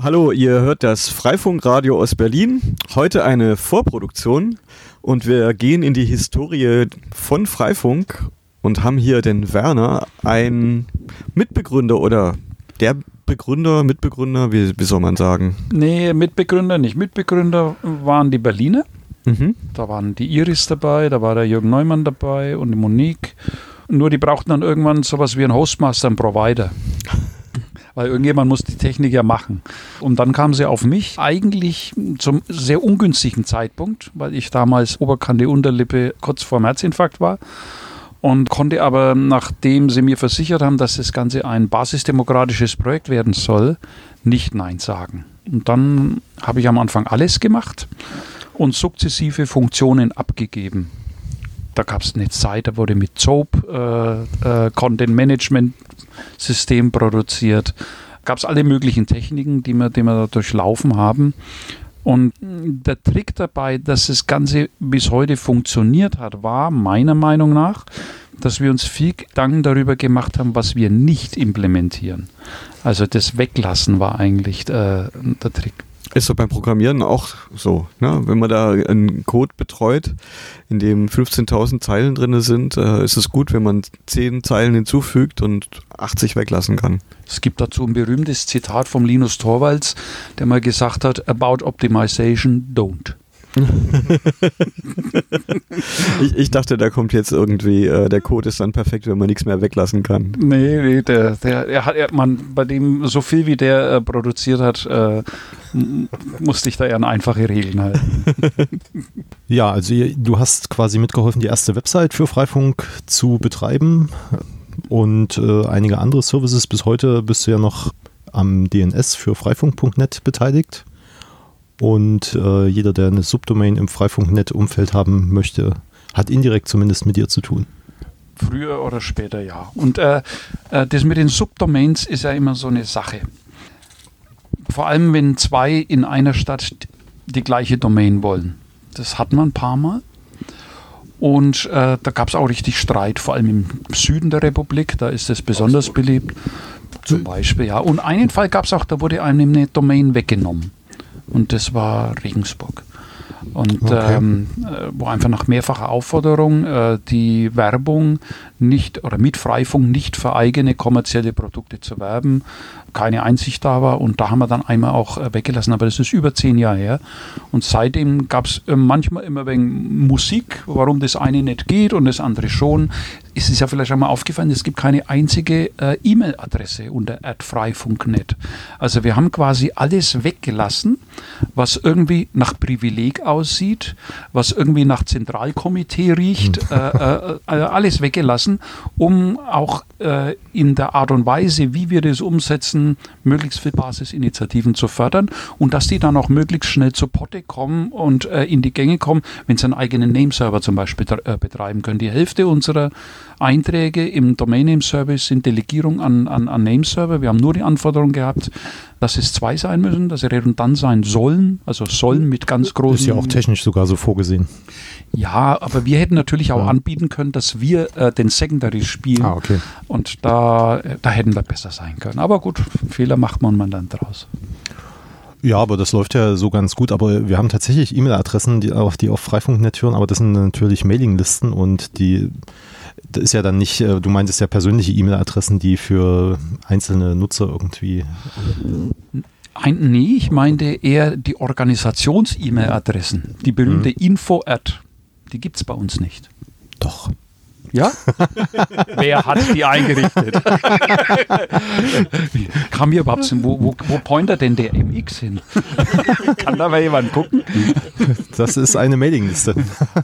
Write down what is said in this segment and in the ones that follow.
Hallo, ihr hört das Freifunkradio aus Berlin. Heute eine Vorproduktion und wir gehen in die Historie von Freifunk und haben hier den Werner, ein Mitbegründer oder der Begründer, Mitbegründer, wie, wie soll man sagen? Nee, Mitbegründer nicht. Mitbegründer waren die Berliner. Mhm. Da waren die Iris dabei, da war der Jürgen Neumann dabei und die Monique. Nur die brauchten dann irgendwann sowas wie einen Hostmaster, einen Provider. Weil irgendjemand muss die Technik ja machen. Und dann kam sie auf mich, eigentlich zum sehr ungünstigen Zeitpunkt, weil ich damals Oberkante Unterlippe kurz vor dem Herzinfarkt war und konnte aber, nachdem sie mir versichert haben, dass das Ganze ein basisdemokratisches Projekt werden soll, nicht Nein sagen. Und dann habe ich am Anfang alles gemacht und sukzessive Funktionen abgegeben. Da gab es eine Zeit, da wurde mit Zope äh, äh, Content Management System produziert. Gab es alle möglichen Techniken, die wir, die wir da durchlaufen haben. Und der Trick dabei, dass das Ganze bis heute funktioniert hat, war meiner Meinung nach, dass wir uns viel Gedanken darüber gemacht haben, was wir nicht implementieren. Also das Weglassen war eigentlich äh, der Trick. Ist so beim Programmieren auch so. Ne? Wenn man da einen Code betreut, in dem 15.000 Zeilen drin sind, äh, ist es gut, wenn man 10 Zeilen hinzufügt und 80 weglassen kann. Es gibt dazu ein berühmtes Zitat vom Linus Torvalds, der mal gesagt hat, about optimization, don't. ich, ich, dachte, da kommt jetzt irgendwie, äh, der Code ist dann perfekt, wenn man nichts mehr weglassen kann. Nee, nee der, der, er hat, er, man, bei dem so viel wie der äh, produziert hat, äh, musste ich da eher an einfache Regeln halten. ja, also du hast quasi mitgeholfen, die erste Website für Freifunk zu betreiben und äh, einige andere Services. Bis heute bist du ja noch am DNS für freifunk.net beteiligt. Und äh, jeder, der eine Subdomain im Freifunk.net-Umfeld haben möchte, hat indirekt zumindest mit dir zu tun. Früher oder später ja. Und äh, äh, das mit den Subdomains ist ja immer so eine Sache. Vor allem, wenn zwei in einer Stadt die gleiche Domain wollen. Das hat man ein paar Mal. Und äh, da gab es auch richtig Streit, vor allem im Süden der Republik, da ist es besonders beliebt. Zum Beispiel, ja. Und einen Fall gab es auch, da wurde einem eine Domain weggenommen und das war Regensburg. Und okay. ähm, äh, wo einfach nach mehrfacher Aufforderung äh, die Werbung nicht oder mit Freifunk nicht für eigene kommerzielle Produkte zu werben, keine Einsicht da war und da haben wir dann einmal auch äh, weggelassen, aber das ist über zehn Jahre her und seitdem gab es äh, manchmal immer wegen Musik, warum das eine nicht geht und das andere schon. Es ist ja vielleicht einmal aufgefallen, es gibt keine einzige äh, E-Mail-Adresse unter freifunk.net. Also wir haben quasi alles weggelassen, was irgendwie nach Privileg aussieht, was irgendwie nach Zentralkomitee riecht, hm. äh, äh, alles weggelassen, um auch äh, in der Art und Weise, wie wir das umsetzen, möglichst viel Basisinitiativen zu fördern und dass die dann auch möglichst schnell zu Potte kommen und äh, in die Gänge kommen, wenn sie einen eigenen Nameserver zum Beispiel äh, betreiben können. Die Hälfte unserer Einträge im Domain Name Service sind Delegierung an, an, an Nameserver. Wir haben nur die Anforderung gehabt, dass es zwei sein müssen, dass sie redundant sein sollen, also sollen mit ganz großen. Ist ja auch technisch sogar so vorgesehen. Ja, aber wir hätten natürlich auch ja. anbieten können, dass wir äh, den Secondary spielen. Ah, okay. Und da, da hätten wir besser sein können. Aber gut, Fehler macht man dann draus. Ja, aber das läuft ja so ganz gut. Aber wir haben tatsächlich E-Mail-Adressen, die auf, die auf Freifunk.net hören, aber das sind natürlich Mailinglisten und die das ist ja dann nicht, äh, du meintest ja persönliche E-Mail-Adressen, die für einzelne Nutzer irgendwie. Ein, nee, ich meinte eher die Organisations-E-Mail-Adressen. Die berühmte mhm. Info-Ad. Die gibt es bei uns nicht. Doch. Ja? Wer hat die eingerichtet? Kam hier überhaupt hin? Wo, wo, wo pointet denn der MX hin? Kann da mal jemand gucken? Das ist eine Mailingliste.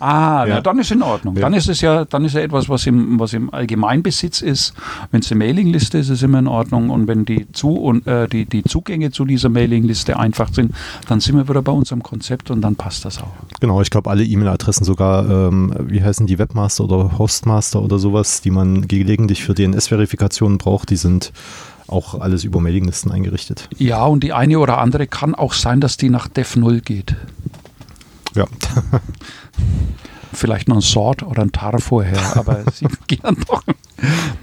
Ah, ja. na, dann ist in Ordnung. Ja. Dann ist es ja, dann ist ja etwas, was im, was im Allgemeinbesitz ist. Wenn es eine Mailingliste ist, ist es immer in Ordnung. Und wenn die, zu, und, äh, die, die Zugänge zu dieser Mailingliste einfach sind, dann sind wir wieder bei unserem Konzept und dann passt das auch. Genau, ich glaube, alle E-Mail-Adressen sogar, ähm, wie heißen die Webmaster oder Hostmaster? Webmaster oder sowas, die man gelegentlich für DNS-Verifikationen braucht, die sind auch alles über Mailinglisten eingerichtet. Ja, und die eine oder andere kann auch sein, dass die nach Dev 0 geht. Ja. Vielleicht noch ein Sort oder ein Tar vorher, aber sie gehen doch.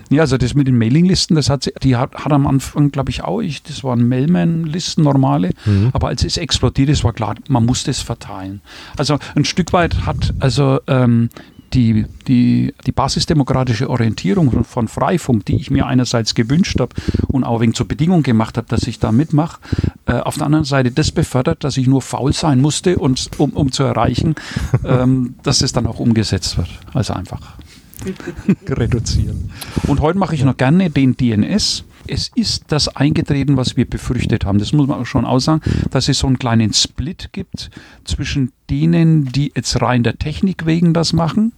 Ja, also das mit den Mailinglisten, das hat sie, die hat, hat am Anfang, glaube ich, auch, ich, das waren Mailman-Listen, normale, mhm. aber als es explodiert ist, war klar, man muss das verteilen. Also ein Stück weit hat also ähm, die, die, die basisdemokratische Orientierung von, Freifunk, die ich mir einerseits gewünscht habe und auch wegen zur Bedingung gemacht habe, dass ich da mitmache, äh, auf der anderen Seite das befördert, dass ich nur faul sein musste, und, um, um zu erreichen, ähm, dass es dann auch umgesetzt wird. Also einfach reduzieren. Und heute mache ich noch gerne den DNS. Es ist das eingetreten, was wir befürchtet haben. Das muss man auch schon aussagen, dass es so einen kleinen Split gibt zwischen denen, die jetzt rein der Technik wegen das machen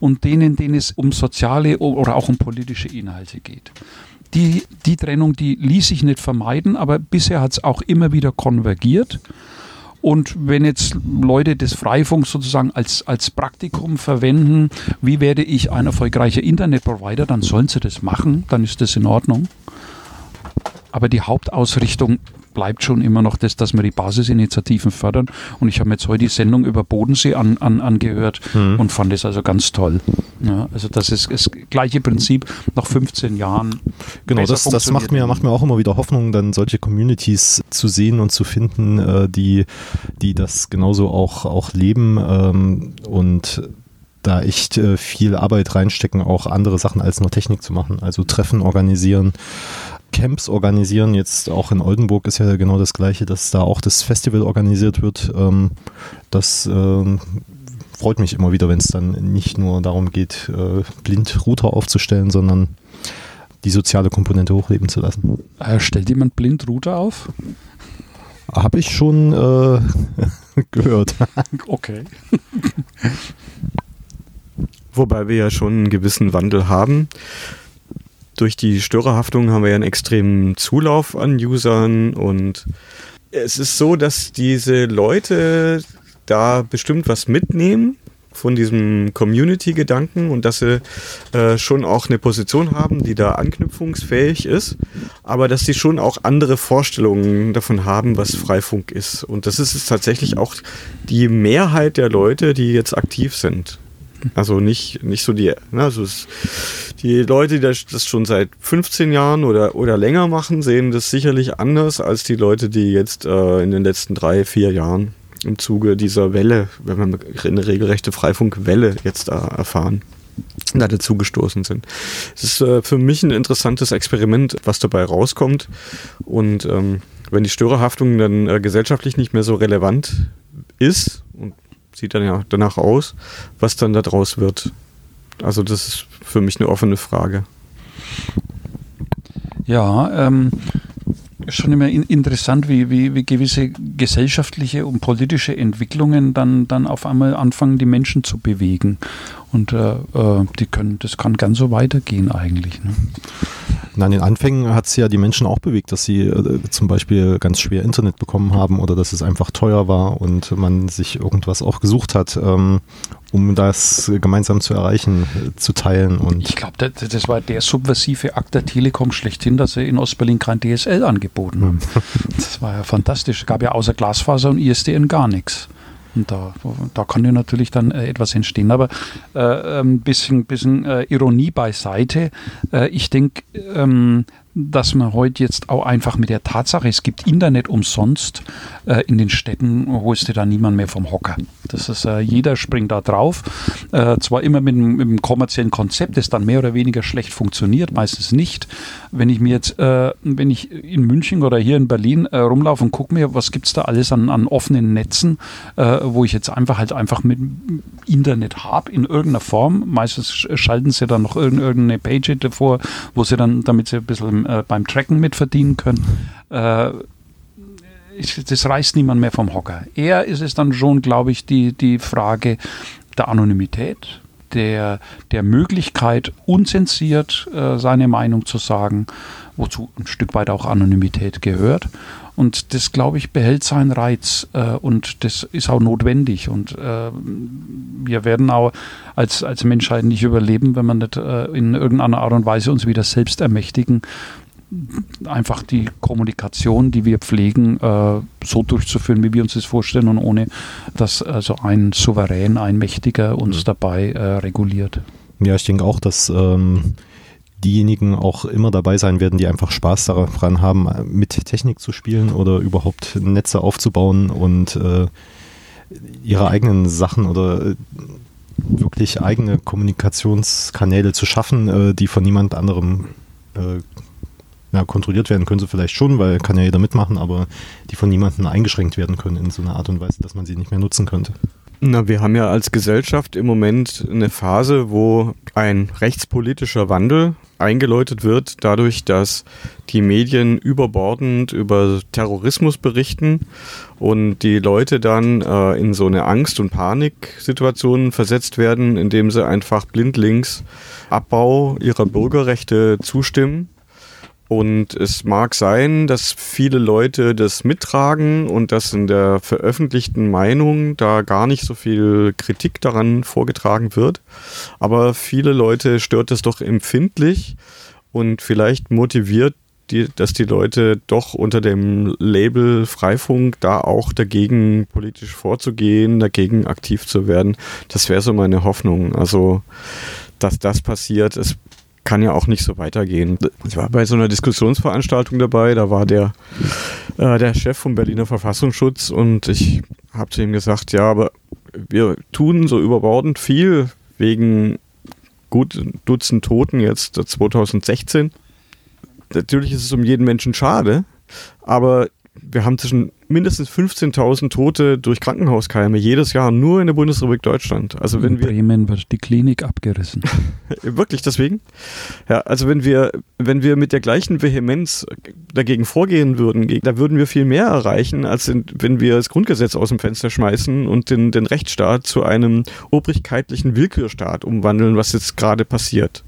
und denen, denen es um soziale oder auch um politische Inhalte geht. Die, die Trennung, die ließ sich nicht vermeiden, aber bisher hat es auch immer wieder konvergiert. Und wenn jetzt Leute des Freifunks sozusagen als, als Praktikum verwenden, wie werde ich ein erfolgreicher Internetprovider, dann sollen sie das machen, dann ist das in Ordnung. Aber die Hauptausrichtung bleibt schon immer noch das, dass wir die Basisinitiativen fördern. Und ich habe mir jetzt heute die Sendung über Bodensee an, an, angehört mhm. und fand es also ganz toll. Ja, also das ist das gleiche Prinzip nach 15 Jahren. Genau, das, das macht, mir, macht mir auch immer wieder Hoffnung, dann solche Communities zu sehen und zu finden, äh, die, die das genauso auch, auch leben ähm, und da echt äh, viel Arbeit reinstecken, auch andere Sachen als nur Technik zu machen. Also Treffen organisieren, Camps organisieren. Jetzt auch in Oldenburg ist ja genau das Gleiche, dass da auch das Festival organisiert wird. Ähm, das äh, freut mich immer wieder, wenn es dann nicht nur darum geht, äh, blind Router aufzustellen, sondern die soziale Komponente hochleben zu lassen. Äh, stellt jemand blind Router auf? Habe ich schon äh, gehört. okay. Wobei wir ja schon einen gewissen Wandel haben durch die Störerhaftung haben wir ja einen extremen Zulauf an Usern und es ist so, dass diese Leute da bestimmt was mitnehmen von diesem Community-Gedanken und dass sie äh, schon auch eine Position haben, die da anknüpfungsfähig ist, aber dass sie schon auch andere Vorstellungen davon haben, was Freifunk ist. Und das ist es tatsächlich auch die Mehrheit der Leute, die jetzt aktiv sind. Also nicht, nicht so die, ne, also es, die Leute, die das schon seit 15 Jahren oder, oder länger machen, sehen das sicherlich anders als die Leute, die jetzt äh, in den letzten drei, vier Jahren im Zuge dieser Welle, wenn wir eine regelrechte Freifunkwelle jetzt da erfahren, da dazugestoßen sind. Es ist äh, für mich ein interessantes Experiment, was dabei rauskommt. Und ähm, wenn die Störerhaftung dann äh, gesellschaftlich nicht mehr so relevant ist, und sieht dann ja danach aus, was dann daraus wird. Also das ist für mich eine offene Frage. Ja, ähm, schon immer in, interessant, wie, wie, wie gewisse gesellschaftliche und politische Entwicklungen dann, dann auf einmal anfangen, die Menschen zu bewegen. Und äh, äh die können, das kann ganz so weitergehen eigentlich. Ne? Na, in den Anfängen hat es ja die Menschen auch bewegt, dass sie äh, zum Beispiel ganz schwer Internet bekommen haben oder dass es einfach teuer war und man sich irgendwas auch gesucht hat, ähm, um das gemeinsam zu erreichen, äh, zu teilen. Und ich glaube, das, das, war der subversive Akt der Telekom schlechthin, dass sie in Ostberlin kein DSL angeboten haben. das war ja fantastisch. Es gab ja außer Glasfaser und ISDN gar nichts. Und da, da kann ja natürlich dann äh, etwas entstehen. Aber äh, ein ähm, bisschen, bisschen äh, Ironie beiseite. Äh, ich denke, ähm, dass man heute jetzt auch einfach mit der Tatsache, es gibt Internet umsonst äh, in den Städten, holst du da niemand mehr vom Hocker. Das ist, äh, jeder springt da drauf. Äh, zwar immer mit, mit, einem kommerziellen Konzept, das dann mehr oder weniger schlecht funktioniert, meistens nicht. Wenn ich mir jetzt, äh, wenn ich in München oder hier in Berlin äh, rumlaufe und gucke mir, was gibt es da alles an, an offenen Netzen, äh, wo ich jetzt einfach halt einfach mit Internet habe in irgendeiner Form. Meistens schalten sie dann noch irgendeine Page davor, wo sie dann, damit sie ein bisschen äh, beim Tracken mitverdienen können. Äh, das reißt niemand mehr vom Hocker. Eher ist es dann schon, glaube ich, die, die Frage der Anonymität, der, der Möglichkeit, unzensiert äh, seine Meinung zu sagen, wozu ein Stück weit auch Anonymität gehört. Und das, glaube ich, behält seinen Reiz äh, und das ist auch notwendig. Und äh, wir werden auch als, als Menschheit nicht überleben, wenn wir nicht äh, in irgendeiner Art und Weise uns wieder selbst ermächtigen einfach die Kommunikation, die wir pflegen, äh, so durchzuführen, wie wir uns das vorstellen und ohne, dass also ein Souverän, ein Mächtiger uns mhm. dabei äh, reguliert. Ja, ich denke auch, dass ähm, diejenigen auch immer dabei sein werden, die einfach Spaß daran haben, mit Technik zu spielen oder überhaupt Netze aufzubauen und äh, ihre eigenen Sachen oder äh, wirklich eigene Kommunikationskanäle zu schaffen, äh, die von niemand anderem äh, ja, kontrolliert werden können sie vielleicht schon, weil kann ja jeder mitmachen, aber die von niemandem eingeschränkt werden können in so einer Art und Weise, dass man sie nicht mehr nutzen könnte. Na, wir haben ja als Gesellschaft im Moment eine Phase, wo ein rechtspolitischer Wandel eingeläutet wird, dadurch, dass die Medien überbordend über Terrorismus berichten und die Leute dann äh, in so eine Angst- und Paniksituation versetzt werden, indem sie einfach blindlings Abbau ihrer Bürgerrechte zustimmen und es mag sein, dass viele Leute das mittragen und dass in der veröffentlichten Meinung da gar nicht so viel Kritik daran vorgetragen wird. Aber viele Leute stört es doch empfindlich und vielleicht motiviert die, dass die Leute doch unter dem Label Freifunk da auch dagegen politisch vorzugehen, dagegen aktiv zu werden. Das wäre so meine Hoffnung. Also, dass das passiert. Es kann ja auch nicht so weitergehen. Ich war bei so einer Diskussionsveranstaltung dabei, da war der, äh, der Chef vom Berliner Verfassungsschutz und ich habe zu ihm gesagt, ja, aber wir tun so überbordend viel wegen gut Dutzend Toten jetzt 2016. Natürlich ist es um jeden Menschen schade, aber wir haben zwischen mindestens 15.000 Tote durch Krankenhauskeime jedes Jahr nur in der Bundesrepublik Deutschland. Also wenn in Bremen wird die Klinik abgerissen. Wirklich deswegen? Ja, also wenn wir, wenn wir mit der gleichen Vehemenz dagegen vorgehen würden, da würden wir viel mehr erreichen, als wenn wir das Grundgesetz aus dem Fenster schmeißen und den, den Rechtsstaat zu einem obrigkeitlichen Willkürstaat umwandeln, was jetzt gerade passiert.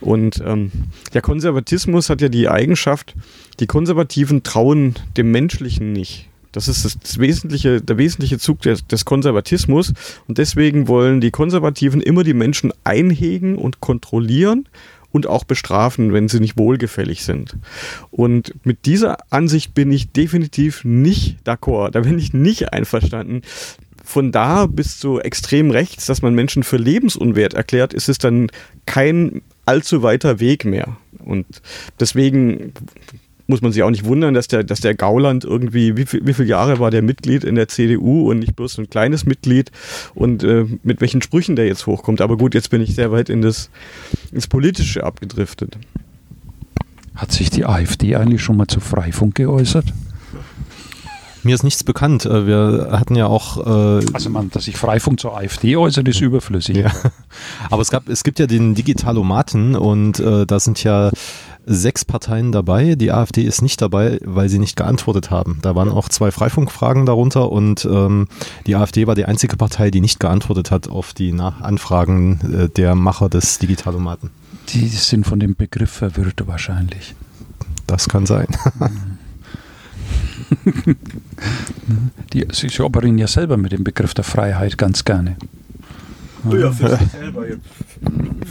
Und ähm, der Konservatismus hat ja die Eigenschaft, die Konservativen trauen dem Menschlichen nicht. Das ist das, wesentliche, der wesentliche Zug des, des, Konservatismus. Und deswegen wollen die Konservativen immer die Menschen einhegen und kontrollieren und auch bestrafen, wenn sie nicht wohlgefällig sind. Und mit dieser Ansicht bin ich definitiv nicht d'accord. Da bin ich nicht einverstanden von da bis zu extrem rechts, dass man Menschen für lebensunwert erklärt, ist es dann kein allzu weiter Weg mehr. Und deswegen muss man sich auch nicht wundern, dass der, dass der Gauland irgendwie, wie, viel, wie viele Jahre war der Mitglied in der CDU und nicht bloß ein kleines Mitglied und äh, mit welchen Sprüchen der jetzt hochkommt. Aber gut, jetzt bin ich sehr weit in das, ins Politische abgedriftet. Hat sich die AfD eigentlich schon mal zu Freifunk geäußert? Mir ist nichts bekannt. Äh, wir hatten ja auch. Äh also, man, dass sich Freifunk zur AfD äußert, ist überflüssig. Ja. Aber es, gab, es gibt ja den Digitalomaten und äh, da sind ja sechs Parteien dabei. Die AfD ist nicht dabei, weil sie nicht geantwortet haben. Da waren auch zwei Freifunkfragen darunter und ähm, die AfD war die einzige Partei, die nicht geantwortet hat auf die Nach Anfragen äh, der Macher des Digitalomaten. Die sind von dem Begriff verwirrt wahrscheinlich. Das kann sein. Die, sie operieren ja selber mit dem Begriff der Freiheit ganz gerne. Ja, für sich selber.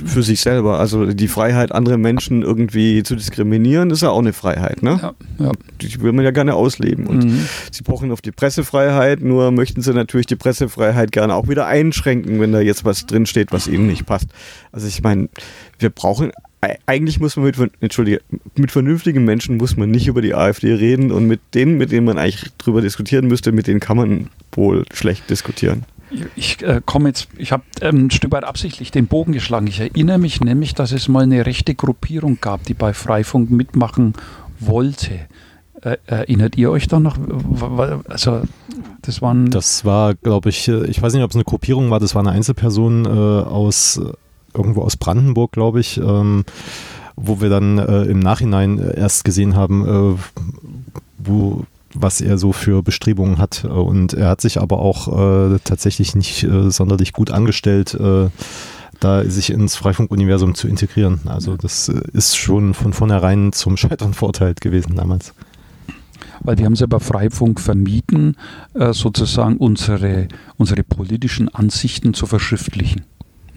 Für sich selber. Also die Freiheit, andere Menschen irgendwie zu diskriminieren, ist ja auch eine Freiheit. Ne? Ja, ja. Die will man ja gerne ausleben. Und mhm. sie pochen auf die Pressefreiheit, nur möchten sie natürlich die Pressefreiheit gerne auch wieder einschränken, wenn da jetzt was drinsteht, was ihnen nicht passt. Also ich meine, wir brauchen eigentlich muss man mit, entschuldige, mit vernünftigen Menschen muss man nicht über die AfD reden und mit denen, mit denen man eigentlich drüber diskutieren müsste, mit denen kann man wohl schlecht diskutieren. Ich äh, komme jetzt, ich habe ähm, ein Stück weit absichtlich den Bogen geschlagen. Ich erinnere mich nämlich, dass es mal eine rechte Gruppierung gab, die bei Freifunk mitmachen wollte. Äh, erinnert ihr euch da noch? Also, das waren. Das war, glaube ich, äh, ich weiß nicht, ob es eine Gruppierung war, das war eine Einzelperson äh, aus irgendwo aus Brandenburg, glaube ich, ähm, wo wir dann äh, im Nachhinein erst gesehen haben, äh, wo was er so für Bestrebungen hat. Und er hat sich aber auch äh, tatsächlich nicht äh, sonderlich gut angestellt, äh, da sich ins Freifunk-Universum zu integrieren. Also das äh, ist schon von vornherein zum Scheitern verurteilt gewesen damals. Weil die haben es ja bei Freifunk vermieden, äh, sozusagen unsere, unsere politischen Ansichten zu verschriftlichen.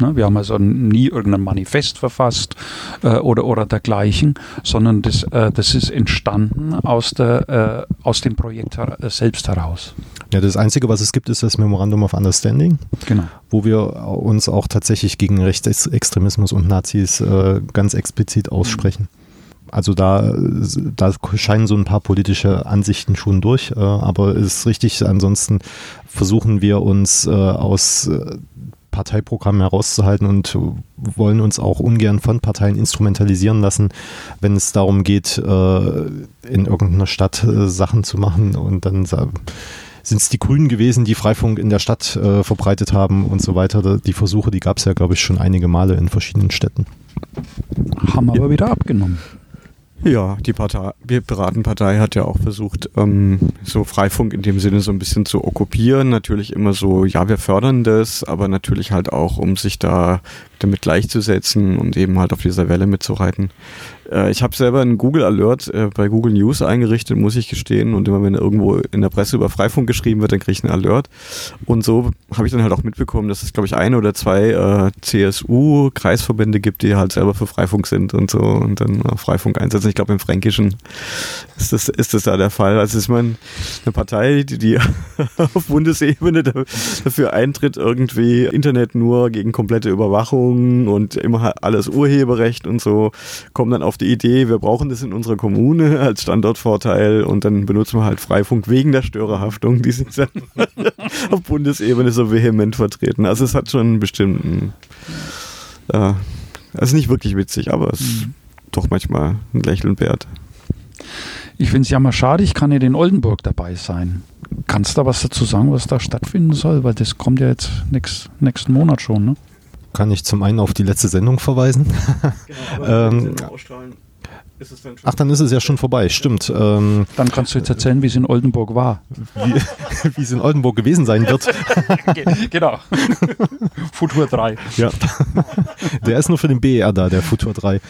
Ne? Wir haben also nie irgendein Manifest verfasst äh, oder, oder dergleichen, sondern das, äh, das ist entstanden aus, der, äh, aus dem Projekt her äh, selbst heraus. Ja, das Einzige, was es gibt, ist das Memorandum of Understanding, Genau. wo wir uns auch tatsächlich gegen Rechtsextremismus und Nazis äh, ganz explizit aussprechen. Also da, da scheinen so ein paar politische Ansichten schon durch, äh, aber es ist richtig, ansonsten versuchen wir uns äh, aus Parteiprogrammen herauszuhalten und wollen uns auch ungern von Parteien instrumentalisieren lassen, wenn es darum geht, äh, in irgendeiner Stadt äh, Sachen zu machen und dann sind es die Grünen gewesen, die Freifunk in der Stadt äh, verbreitet haben und so weiter. Die Versuche, die gab es ja, glaube ich, schon einige Male in verschiedenen Städten. Haben aber wieder abgenommen. Ja, die Partei, die Piratenpartei hat ja auch versucht, ähm, so Freifunk in dem Sinne so ein bisschen zu okkupieren. Natürlich immer so, ja, wir fördern das, aber natürlich halt auch, um sich da damit gleichzusetzen und eben halt auf dieser Welle mitzureiten. Äh, ich habe selber einen Google Alert äh, bei Google News eingerichtet, muss ich gestehen. Und immer wenn irgendwo in der Presse über Freifunk geschrieben wird, dann kriege ich einen Alert. Und so habe ich dann halt auch mitbekommen, dass es, glaube ich, ein oder zwei äh, CSU-Kreisverbände gibt, die halt selber für Freifunk sind und so und dann Freifunk einsetzen. Ich glaube, im Fränkischen ist das, ist das da der Fall. Also ist man eine Partei, die, die auf Bundesebene da- dafür eintritt, irgendwie Internet nur gegen komplette Überwachung und immer alles Urheberrecht und so, kommen dann auf die Idee, wir brauchen das in unserer Kommune als Standortvorteil und dann benutzen wir halt Freifunk wegen der Störerhaftung, die sie dann auf Bundesebene so vehement vertreten. Also es hat schon einen bestimmten, äh, also nicht wirklich witzig, aber es ist doch manchmal ein Lächeln wert. Ich finde es ja mal schade, ich kann nicht in Oldenburg dabei sein. Kannst du da was dazu sagen, was da stattfinden soll? Weil das kommt ja jetzt nix, nächsten Monat schon, ne? Kann ich zum einen auf die letzte Sendung verweisen. Ähm, Ach, dann ist es ja schon vorbei, stimmt. Ähm, Dann kannst du jetzt erzählen, wie es in Oldenburg war. wie, wie es in Oldenburg gewesen sein wird. genau. Futur 3. Ja. Der ist nur für den BER da, der Futur 3.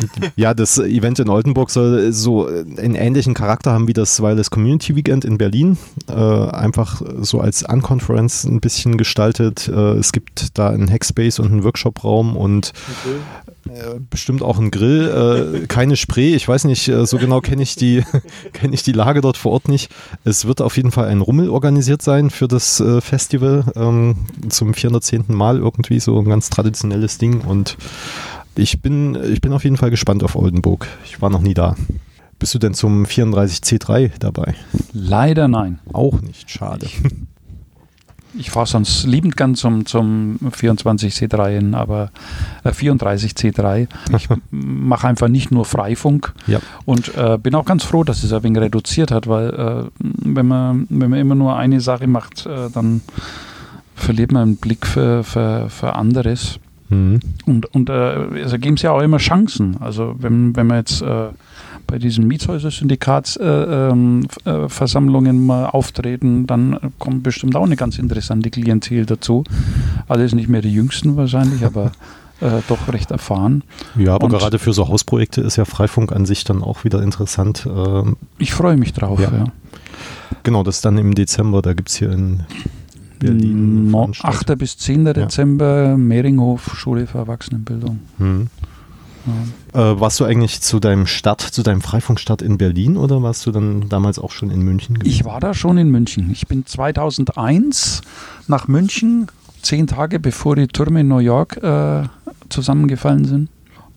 Ja, das Event in Oldenburg soll so einen ähnlichen Charakter haben wie das Wireless Community Weekend in Berlin. Äh, einfach so als Unconference ein bisschen gestaltet. Äh, es gibt da einen Hackspace und einen Workshopraum und äh, bestimmt auch einen Grill. Äh, keine Spree, ich weiß nicht, äh, so genau kenne ich, die kenne ich die Lage dort vor Ort nicht. Es wird auf jeden Fall ein Rummel organisiert sein für das äh, Festival ähm, zum 410. Mal irgendwie so ein ganz traditionelles Ding und ich bin, ich bin auf jeden Fall gespannt auf Oldenburg. Ich war noch nie da. Bist du denn zum 34C3 dabei? Leider nein. Auch nicht, schade. Ich fahre sonst liebend gern zum, zum 24C3 hin, aber äh, 34C3. Ich mache einfach nicht nur Freifunk Ja. und äh, bin auch ganz froh, dass es ein wenig reduziert hat, weil äh, wenn, man, wenn man immer nur eine Sache macht, äh, dann verliert man einen Blick für, für, für anderes. Mhm. Und, und äh, also geben es ja auch immer Chancen. Also wenn, wenn man jetzt äh, bei diesen Mietshäuser-Syndikatsversammlungen äh, äh, Versammlungen mal auftreten, dann kommt bestimmt auch eine ganz interessante Klientel dazu. Alles nicht mehr die Jüngsten wahrscheinlich, aber äh, doch recht erfahren. Ja, aber Und- gerade für so Hausprojekte ist ja Freifunk an sich dann auch wieder interessant. Ähm, Ich freue mich drauf. Ja. Ja. genau, das ist dann im Dezember, da gibt es hier in Berlin. No, Veranstaltung. 8. bis 10. Dezember, Mehringhof, Schule für Erwachsenenbildung. Mhm. Ja. Äh, warst du eigentlich zu deinem Start, zu deinem Freifunkstart in Berlin oder warst du dann damals auch schon in München gewesen? Ich war da schon in München. Ich bin 2001 nach München, zehn Tage bevor die Türme in New York äh, zusammengefallen sind.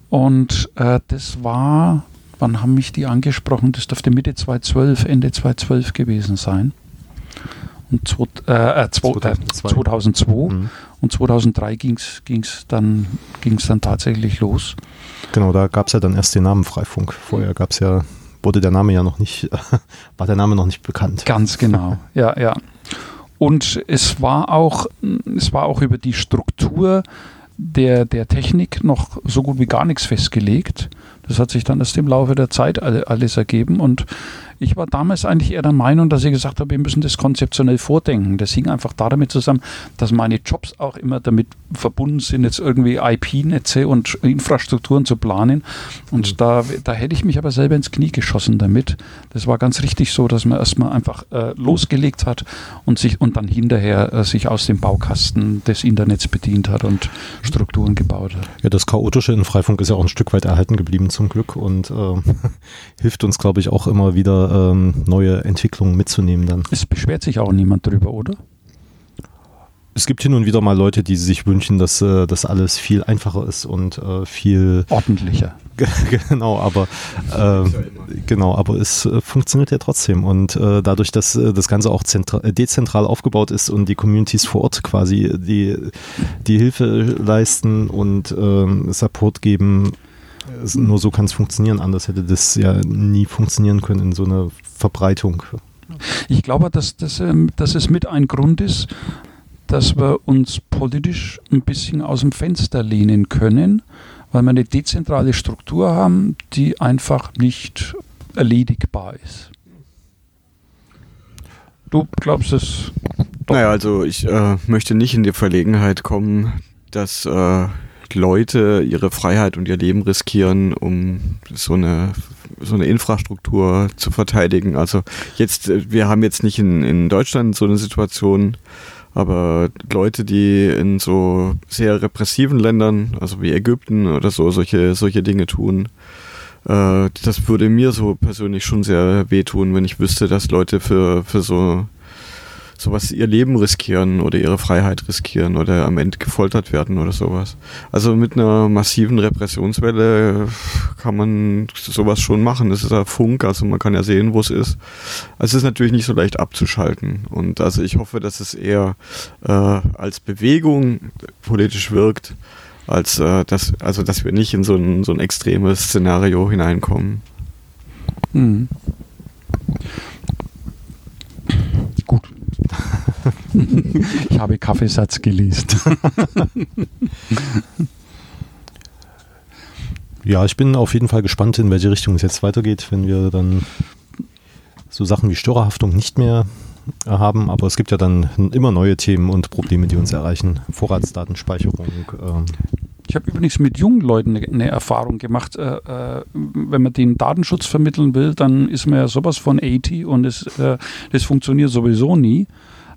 Und äh, das war, wann haben mich die angesprochen? Das dürfte Mitte 2012, Ende 2012 gewesen sein. Und zwo, äh, äh, 2002. 2002 Mhm. und 2003 ging es dann, ging's dann tatsächlich los. Genau, da gab es ja dann erst den Namen Freifunk. Vorher gab es ja, wurde der Name ja noch nicht, war der Name noch nicht bekannt. Ganz genau, ja, ja. Und es war auch, es war auch über die Struktur der, der Technik noch so gut wie gar nichts festgelegt. Das hat sich dann erst im Laufe der Zeit alle- alles ergeben und ich war damals eigentlich eher der Meinung, dass ich gesagt habe, wir müssen das konzeptionell vordenken. Das hing einfach damit zusammen, dass meine Jobs auch immer damit verbunden sind, jetzt irgendwie IP-Netze und Infrastrukturen zu planen. Und mhm. da, da hätte ich mich aber selber ins Knie geschossen damit. Das war ganz richtig so, dass man erstmal einfach äh, losgelegt hat und sich und dann hinterher äh, sich aus dem Baukasten des Internets bedient hat und Strukturen gebaut hat. Ja, das Chaotische in Freifunk ist ja auch ein Stück weit erhalten geblieben zum Glück und äh, hilft uns, glaube ich, auch immer wieder ähm, neue Entwicklungen mitzunehmen dann. Es beschwert sich auch niemand drüber, oder? Es gibt hin und wieder mal Leute, die sich wünschen, dass äh, das alles viel einfacher ist und äh, viel ordentlicher. genau, aber äh, genau, aber es äh, funktioniert ja trotzdem und äh, dadurch, dass äh, das Ganze auch dezentral aufgebaut ist und die Communities vor Ort quasi die die Hilfe leisten und ähm, Support geben, nur so kann es funktionieren. Anders hätte das ja nie funktionieren können in so einer Verbreitung. Ich glaube, dass, dass, ähm, dass es mit ein Grund ist, dass wir uns politisch ein bisschen aus dem Fenster lehnen können, weil wir eine dezentrale Struktur haben, die einfach nicht erledigbar ist. Du glaubst es? Doch. Naja, also ich äh, möchte nicht in die Verlegenheit kommen, dass äh, Leute ihre Freiheit und ihr Leben riskieren, um so eine so eine Infrastruktur zu verteidigen. Also jetzt, äh, wir haben jetzt nicht in, in Deutschland so eine Situation, aber Leute, die in so sehr repressiven Ländern, also wie Ägypten oder so, solche, solche Dinge tun, äh, das würde mir so persönlich schon sehr wehtun, wenn ich wüsste, dass Leute für, für so sowas ihr Leben riskieren oder ihre Freiheit riskieren oder am Ende gefoltert werden oder sowas. Also mit einer massiven Repressionswelle kann man sowas schon machen. Das ist ja Funk, also man kann ja sehen, wo es ist. Also es ist natürlich nicht so leicht abzuschalten. Und also ich hoffe, dass es eher äh, als Bewegung politisch wirkt, als äh, dass, also dass wir nicht in so ein, so ein extremes Szenario hineinkommen. Mhm. Gut. Ich habe Kaffeesatz gelesen. ja, ich bin auf jeden Fall gespannt, in welche Richtung es jetzt weitergeht, wenn wir dann so Sachen wie Störerhaftung nicht mehr haben, aber es gibt ja dann immer neue Themen und Probleme, die uns erreichen. Vorratsdatenspeicherung. Ähm. Ich habe übrigens mit jungen Leuten eine, Erfahrung gemacht. Äh, äh, wenn man den Datenschutz vermitteln will, dann ist man ja sowas von 80 und es, äh, das funktioniert sowieso nie.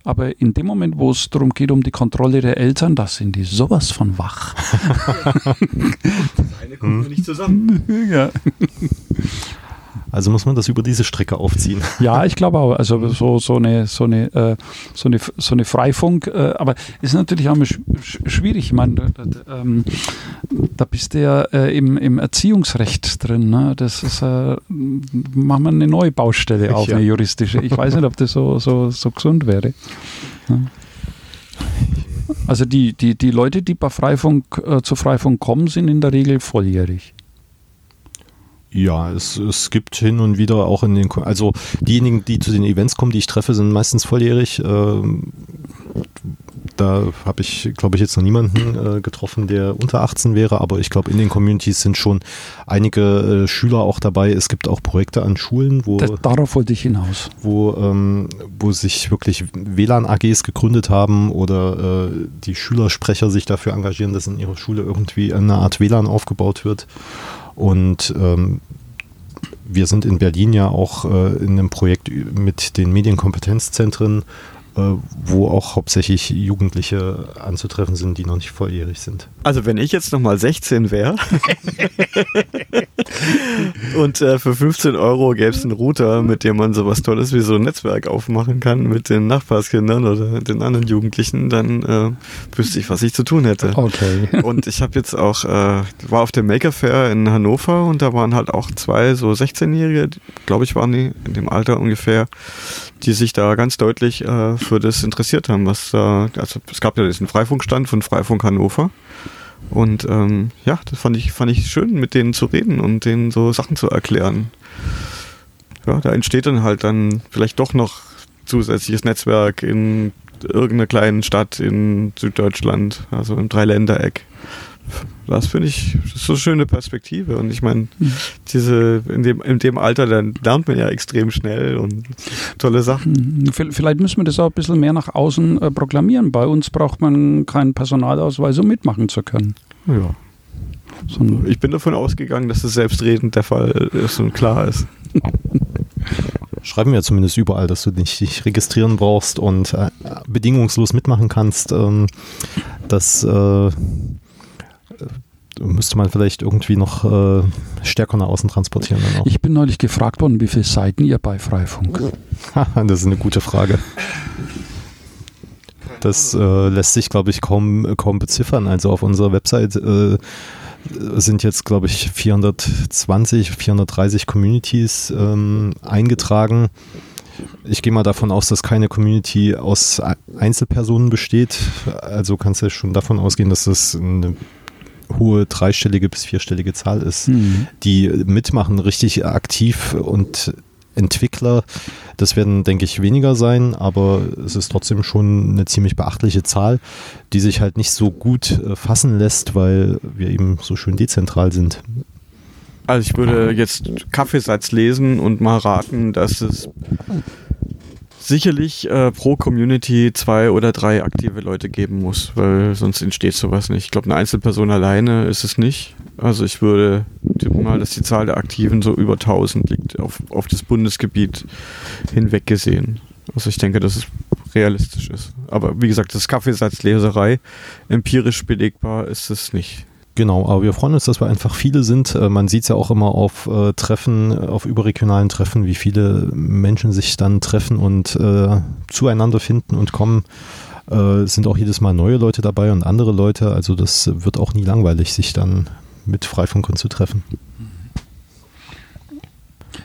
Aber in dem Moment, wo es darum geht, um die Kontrolle der Eltern, da sind die sowas von wach. das eine kommt hm. nicht zusammen. ja. Also muss man das über diese Strecke aufziehen. Ja, ich glaube auch. Also so, so, eine, so, eine, äh, so, eine, so eine Freifunk, äh, aber ist natürlich auch sch schwierig. Ich meine, ähm, da bist du ja äh, im, im Erziehungsrecht drin. Ne? Das ist, äh, machen wir eine neue Baustelle auf, ja. eine juristische. Ich weiß nicht, ob das so, so, so gesund wäre. Ja. Also die, die, die Leute, die bei Freifunk äh, zu Freifunk kommen, sind in der Regel volljährig. Ja, es, es gibt hin und wieder auch in den, also diejenigen, die zu den Events kommen, die ich treffe, sind meistens volljährig. Ähm, da habe ich, glaube ich, jetzt noch niemanden äh, getroffen, der unter 18 wäre, aber ich glaube, in den Communities sind schon einige äh, Schüler auch dabei. Es gibt auch Projekte an Schulen, wo. Das, darauf wollte ich hinaus. Wo, ähm, wo sich wirklich WLAN-AGs gegründet haben oder äh, die Schülersprecher sich dafür engagieren, dass in ihrer Schule irgendwie eine Art WLAN aufgebaut wird. Und ähm, wir sind in Berlin ja auch äh, in einem Projekt mit den Medienkompetenzzentren äh, wo auch hauptsächlich Jugendliche anzutreffen sind, die noch nicht volljährig sind. Also wenn ich jetzt nochmal 16 wäre und äh, für 15 Euro gäbe es einen Router, mit dem man sowas Tolles wie so ein Netzwerk aufmachen kann mit den Nachbarskindern oder den anderen Jugendlichen, dann äh, wüsste ich, was ich zu tun hätte. Okay. Und ich habe jetzt auch, äh, war auf dem Maker Fair in Hannover und da waren halt auch zwei so 16-Jährige, glaube ich waren die in dem Alter ungefähr, die sich da ganz deutlich äh, für das interessiert haben, was da, also es gab ja diesen Freifunkstand von Freifunk Hannover. Und ähm, ja, das fand ich, fand ich schön, mit denen zu reden und denen so Sachen zu erklären. Ja, da entsteht dann halt dann vielleicht doch noch zusätzliches Netzwerk in irgendeiner kleinen Stadt in Süddeutschland, also im Dreiländereck Das finde ich das ist so eine schöne Perspektive. Und ich meine, diese, in dem, in dem Alter, dann lernt man ja extrem schnell und tolle Sachen. Mhm. Vielleicht müssen wir das auch ein bisschen mehr nach außen äh, proklamieren. Bei uns braucht man keinen Personalausweis, um mitmachen zu können. Ja. Sondern Ich bin davon ausgegangen, dass es selbstredend der Fall ist und klar ist. Schreiben wir zumindest überall, dass du nicht dich registrieren brauchst und äh, bedingungslos mitmachen kannst. Ähm, das äh, müsste man vielleicht irgendwie noch äh, stärker nach außen transportieren. Ich bin neulich gefragt worden, wie viele Seiten ihr bei Freifunk. Das ist eine gute Frage. Das äh, lässt sich, glaube ich, kaum, kaum beziffern. Also auf unserer Website äh, sind jetzt, glaube ich, 420, 430 Communities ähm, eingetragen. Ich gehe mal davon aus, dass keine Community aus Ei- Einzelpersonen besteht. Also kannst du schon davon ausgehen, dass das eine hohe dreistellige bis vierstellige Zahl ist Mhm. die mitmachen, richtig aktiv und Entwickler, das werden, denke ich, weniger sein, aber es ist trotzdem schon eine ziemlich beachtliche Zahl, die sich halt nicht so gut äh, fassen lässt, weil wir eben so schön dezentral sind. Also ich würde jetzt Kaffeesatz lesen und mal raten, dass es sicherlich äh, pro Community zwei oder drei aktive Leute geben muss, weil sonst entsteht sowas nicht. Ich glaube, eine Einzelperson alleine ist es nicht. Also ich würde tippen mal, dass die Zahl der Aktiven so über 1000 liegt auf, auf das Bundesgebiet hinweg gesehen. Also ich denke, dass es realistisch ist. Aber wie gesagt, das Kaffeesatzleserei. Empirisch belegbar ist es nicht. Genau, aber wir freuen uns, dass wir einfach viele sind. Äh, Man sieht es ja auch immer auf äh, Treffen, auf überregionalen Treffen, wie viele Menschen sich dann treffen und äh, zueinander finden und kommen. Äh, sind auch jedes Mal neue Leute dabei und andere Leute. Also das wird auch nie langweilig, sich dann mit Freifunkern zu treffen.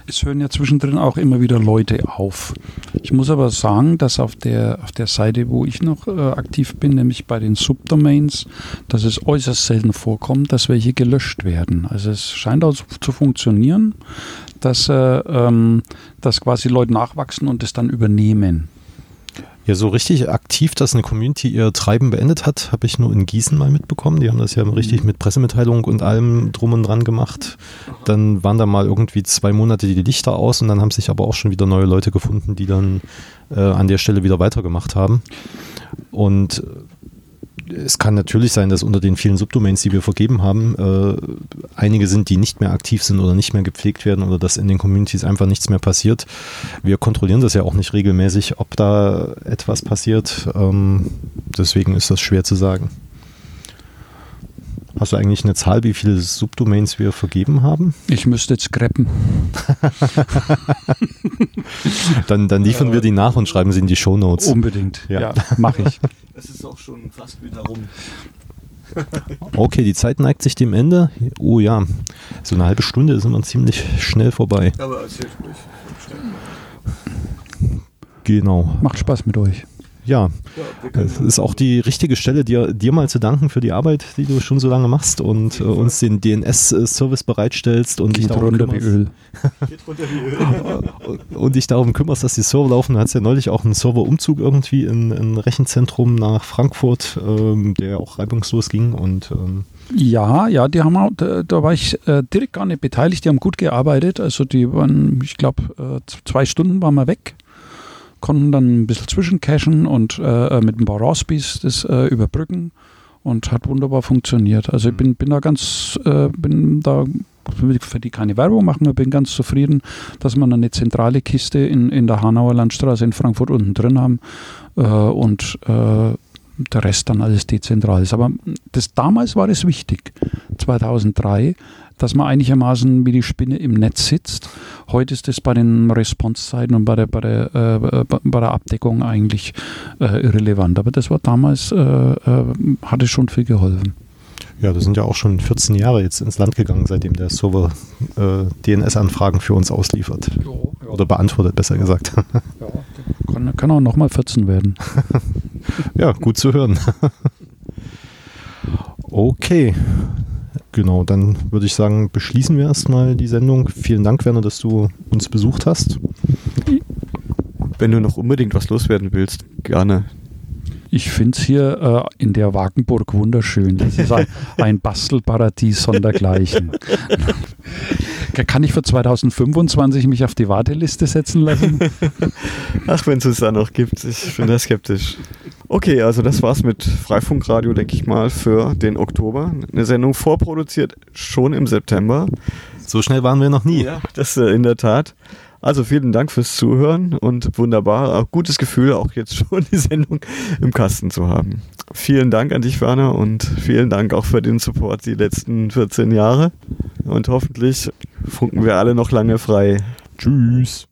Es hören ja zwischendrin auch immer wieder Leute auf. Ich muss aber sagen, dass auf der, auf der Seite, wo ich noch äh, aktiv bin, nämlich bei den Subdomains, dass es äußerst selten vorkommt, dass welche gelöscht werden. Also es scheint auch zu funktionieren, dass, äh, ähm, dass quasi Leute nachwachsen und es dann übernehmen. Ja, so richtig aktiv, dass eine Community ihr Treiben beendet hat, habe ich nur in Gießen mal mitbekommen. Die haben das ja richtig mit Pressemitteilung und allem drum und dran gemacht. Dann waren da mal irgendwie zwei Monate die Lichter aus und dann haben sich aber auch schon wieder neue Leute gefunden, die dann äh, an der Stelle wieder weitergemacht haben. Und es kann natürlich sein, dass unter den vielen Subdomains, die wir vergeben haben, äh, einige sind, die nicht mehr aktiv sind oder nicht mehr gepflegt werden oder dass in den Communities einfach nichts mehr passiert. Wir kontrollieren das ja auch nicht regelmäßig, ob da etwas passiert. Ähm, deswegen ist das schwer zu sagen. Hast du eigentlich eine Zahl, wie viele Subdomains wir vergeben haben? Ich müsste jetzt greppen. Dann, dann liefern wir die nach und schreiben sie in die Shownotes. Unbedingt. Ja. Ja, mache ich. Es ist auch schon fast wieder rum. Okay, die Zeit neigt sich dem Ende. Oh ja, so eine halbe Stunde ist immer ziemlich schnell vorbei. Aber erzähl ruhig. Genau. Macht Spaß mit euch. Ja, es ist auch die richtige Stelle, dir, dir mal zu danken für die Arbeit, die du schon so lange machst und äh, uns den DNS-Service bereitstellst und dich, Geht darum runter wie kümmerst, Öl. und dich darum kümmerst, dass die Server laufen. Du hattest ja neulich auch einen Serverumzug irgendwie in ein Rechenzentrum nach Frankfurt, ähm, der auch reibungslos ging und ähm, Ja, ja, die haben auch, da, da war ich äh, direkt gar nicht beteiligt, die haben gut gearbeitet. Also die waren, ich glaube, äh, zwei Stunden waren wir weg, konnten dann ein bisschen zwischencachen und äh, mit ein paar Raspis das äh, überbrücken und hat wunderbar funktioniert. Also ich bin, bin da ganz, äh, bin da für die keine Werbung machen, aber bin ganz zufrieden, dass wir eine zentrale Kiste in, in der Hanauer Landstraße in Frankfurt unten drin haben äh, und äh, der Rest dann alles dezentral ist. Aber das, damals war es wichtig, 2003, dass man einigermaßen wie die Spinne im Netz sitzt. Heute ist das bei den Response-Zeiten und bei der, bei der, äh, bei- der Abdeckung eigentlich äh, irrelevant. Aber das war damals, äh, äh, hatte schon viel geholfen. ja, das sind ja auch schon 14 Jahre jetzt ins Land gegangen, seitdem der Server äh, DNS-Anfragen für uns ausliefert. Oder beantwortet, besser gesagt. Kann, kann auch nochmal 14 werden. Ja, gut zu hören. Okay. Genau, dann würde ich sagen, beschließen wir erstmal die Sendung. Vielen Dank, Werner, dass du uns besucht hast. Wenn du noch unbedingt was loswerden willst, gerne. Ich finde es hier äh, in der Wagenburg wunderschön. Das ist ein, ein Bastelparadies sondergleichen. Kann ich für 2025 mich auf die Warteliste setzen lassen? Ach, wenn es es da noch gibt. Ich bin da skeptisch. Okay, also das war's mit Freifunkradio, denke ich mal, für den Oktober. Eine Sendung vorproduziert schon im September. So schnell waren wir noch nie. Ja, das äh, in der Tat. Also vielen Dank fürs Zuhören und wunderbar, auch gutes Gefühl, auch jetzt schon die Sendung im Kasten zu haben. Vielen Dank an dich, Werner, und vielen Dank auch für den Support die letzten 14 Jahre. Und hoffentlich funken wir alle noch lange frei. Tschüss.